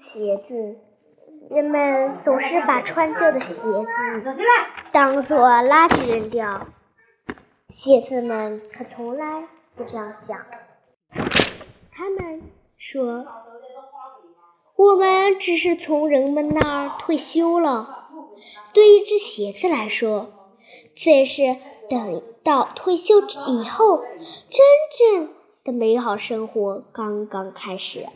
鞋子，人们总是把穿旧的鞋子当做垃圾扔掉。鞋子们可从来不这样想。他们说：“我们只是从人们那儿退休了。对一只鞋子来说，这是等到退休以后，真正的美好生活刚刚开始。”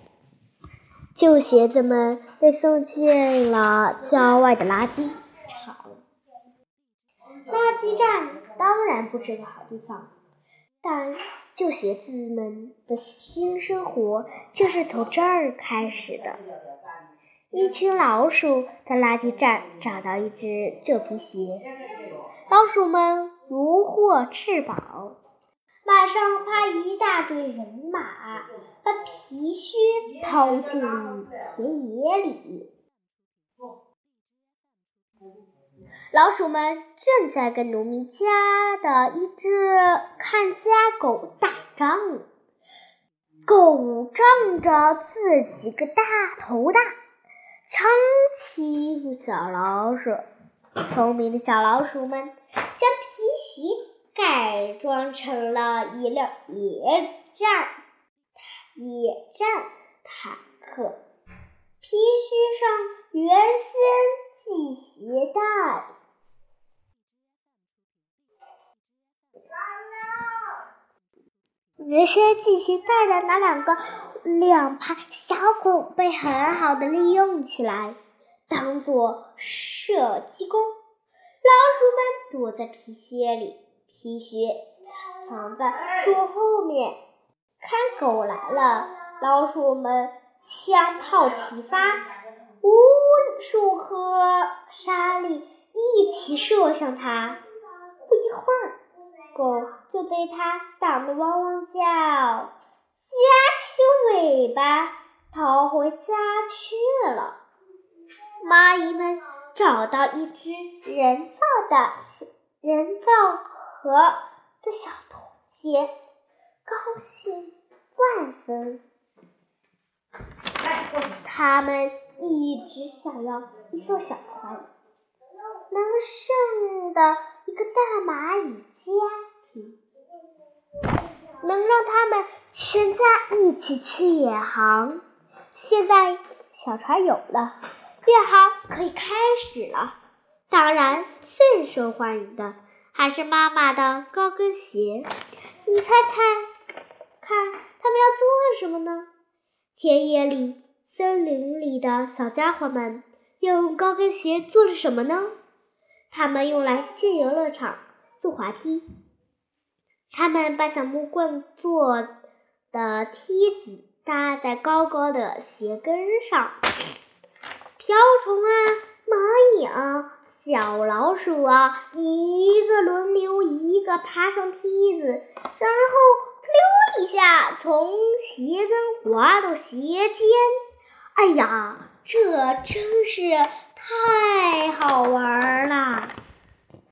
旧鞋子们被送进了郊外的垃圾场。垃圾站当然不是个好地方，但旧鞋子们的新生活就是从这儿开始的。一群老鼠在垃圾站找到一只旧皮鞋，老鼠们如获至宝。马上派一大队人马把皮靴抛进田野里。老鼠们正在跟农民家的一只看家狗打仗，狗仗着自己个大头大，常欺负小老鼠。聪明的小老鼠们将皮鞋。改装成了一辆野战野战坦克，皮靴上原先系鞋带。原先系鞋带的那两个两排小孔被很好的利用起来，当做射击弓。老鼠们躲在皮靴里。皮靴藏在树后面，看狗来了，老鼠们枪炮齐发，无数颗沙粒一起射向它。不一会儿，狗就被它挡得汪汪叫，夹起尾巴逃回家去了。蚂蚁们找到一只人造的人造。和的小拖鞋，高兴万分。他们一直想要一艘小船，能胜的一个大蚂蚁家庭，能让他们全家一起去远航。现在小船有了，远航可以开始了。当然，最受欢迎的。还是妈妈的高跟鞋，你猜猜看，他们要做什么呢？田野里、森林里的小家伙们用高跟鞋做了什么呢？他们用来建游乐场、做滑梯。他们把小木棍做的梯子搭在高高的鞋跟上，瓢虫啊，蚂蚁啊。小老鼠啊，一个轮流一个爬上梯子，然后“溜”一下从鞋跟滑到鞋尖。哎呀，这真是太好玩了！